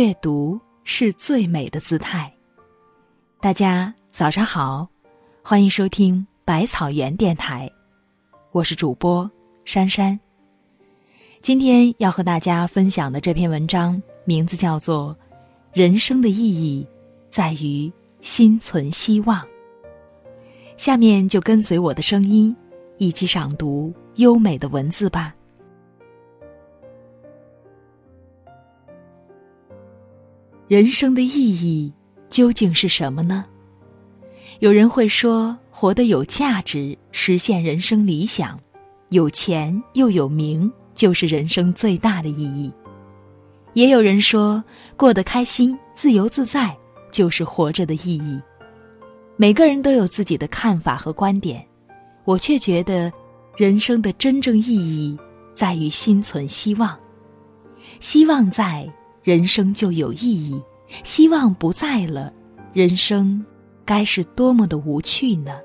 阅读是最美的姿态。大家早上好，欢迎收听百草园电台，我是主播珊珊。今天要和大家分享的这篇文章名字叫做《人生的意义在于心存希望》。下面就跟随我的声音，一起赏读优美的文字吧。人生的意义究竟是什么呢？有人会说，活得有价值，实现人生理想，有钱又有名，就是人生最大的意义。也有人说，过得开心、自由自在，就是活着的意义。每个人都有自己的看法和观点，我却觉得，人生的真正意义在于心存希望。希望在。人生就有意义，希望不在了，人生该是多么的无趣呢？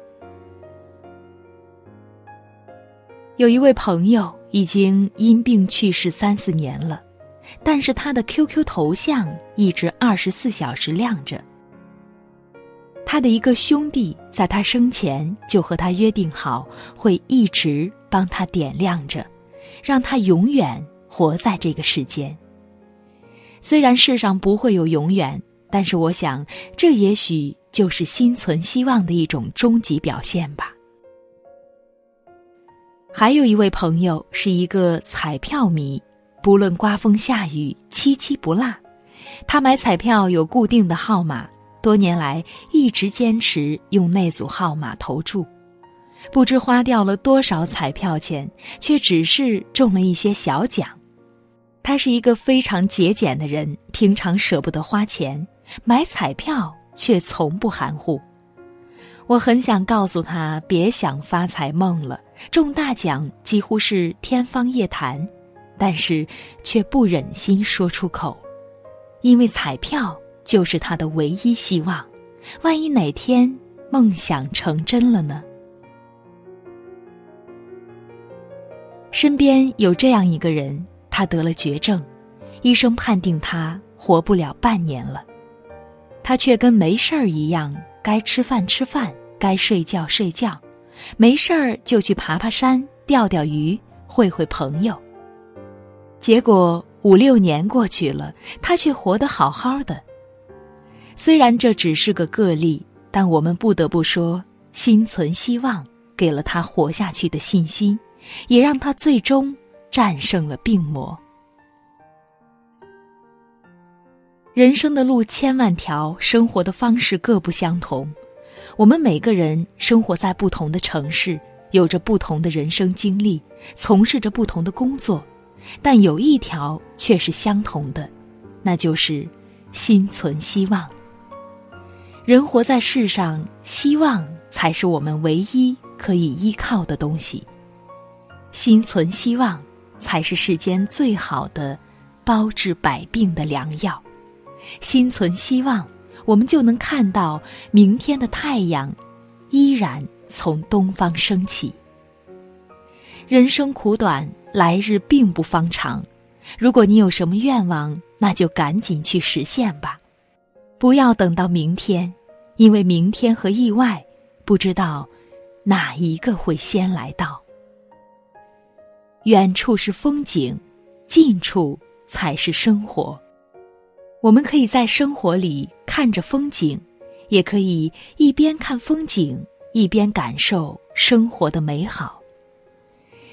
有一位朋友已经因病去世三四年了，但是他的 QQ 头像一直二十四小时亮着。他的一个兄弟在他生前就和他约定好，会一直帮他点亮着，让他永远活在这个世间。虽然世上不会有永远，但是我想，这也许就是心存希望的一种终极表现吧。还有一位朋友是一个彩票迷，不论刮风下雨，七七不落。他买彩票有固定的号码，多年来一直坚持用那组号码投注，不知花掉了多少彩票钱，却只是中了一些小奖。他是一个非常节俭的人，平常舍不得花钱，买彩票却从不含糊。我很想告诉他别想发财梦了，中大奖几乎是天方夜谭，但是却不忍心说出口，因为彩票就是他的唯一希望。万一哪天梦想成真了呢？身边有这样一个人。他得了绝症，医生判定他活不了半年了，他却跟没事儿一样，该吃饭吃饭，该睡觉睡觉，没事儿就去爬爬山、钓钓鱼、会会朋友。结果五六年过去了，他却活得好好的。虽然这只是个个例，但我们不得不说，心存希望给了他活下去的信心，也让他最终。战胜了病魔。人生的路千万条，生活的方式各不相同。我们每个人生活在不同的城市，有着不同的人生经历，从事着不同的工作，但有一条却是相同的，那就是心存希望。人活在世上，希望才是我们唯一可以依靠的东西。心存希望。才是世间最好的包治百病的良药。心存希望，我们就能看到明天的太阳依然从东方升起。人生苦短，来日并不方长。如果你有什么愿望，那就赶紧去实现吧，不要等到明天，因为明天和意外，不知道哪一个会先来到。远处是风景，近处才是生活。我们可以在生活里看着风景，也可以一边看风景一边感受生活的美好。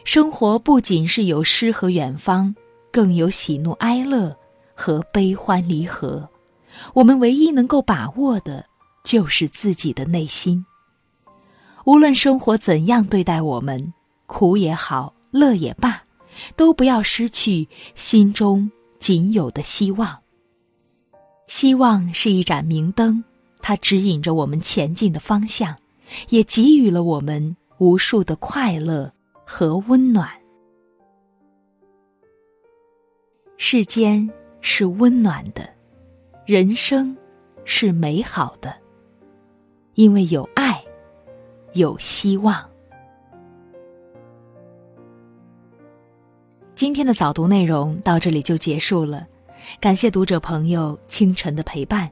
生活不仅是有诗和远方，更有喜怒哀乐和悲欢离合。我们唯一能够把握的，就是自己的内心。无论生活怎样对待我们，苦也好。乐也罢，都不要失去心中仅有的希望。希望是一盏明灯，它指引着我们前进的方向，也给予了我们无数的快乐和温暖。世间是温暖的，人生是美好的，因为有爱，有希望。今天的早读内容到这里就结束了。感谢读者朋友清晨的陪伴。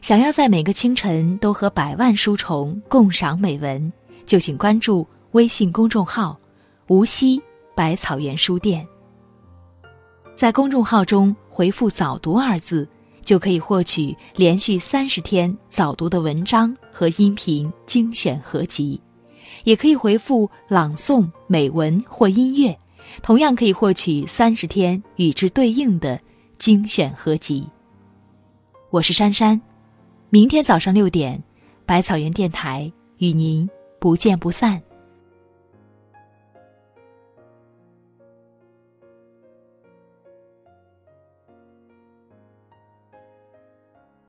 想要在每个清晨都和百万书虫共赏美文，就请关注微信公众号“无锡百草园书店”。在公众号中回复“早读”二字，就可以获取连续三十天早读的文章和音频精选合集；也可以回复“朗诵”“美文”或音乐，同样可以获取三十天与之对应的精选合集。我是珊珊。明天早上六点，百草园电台与您不见不散。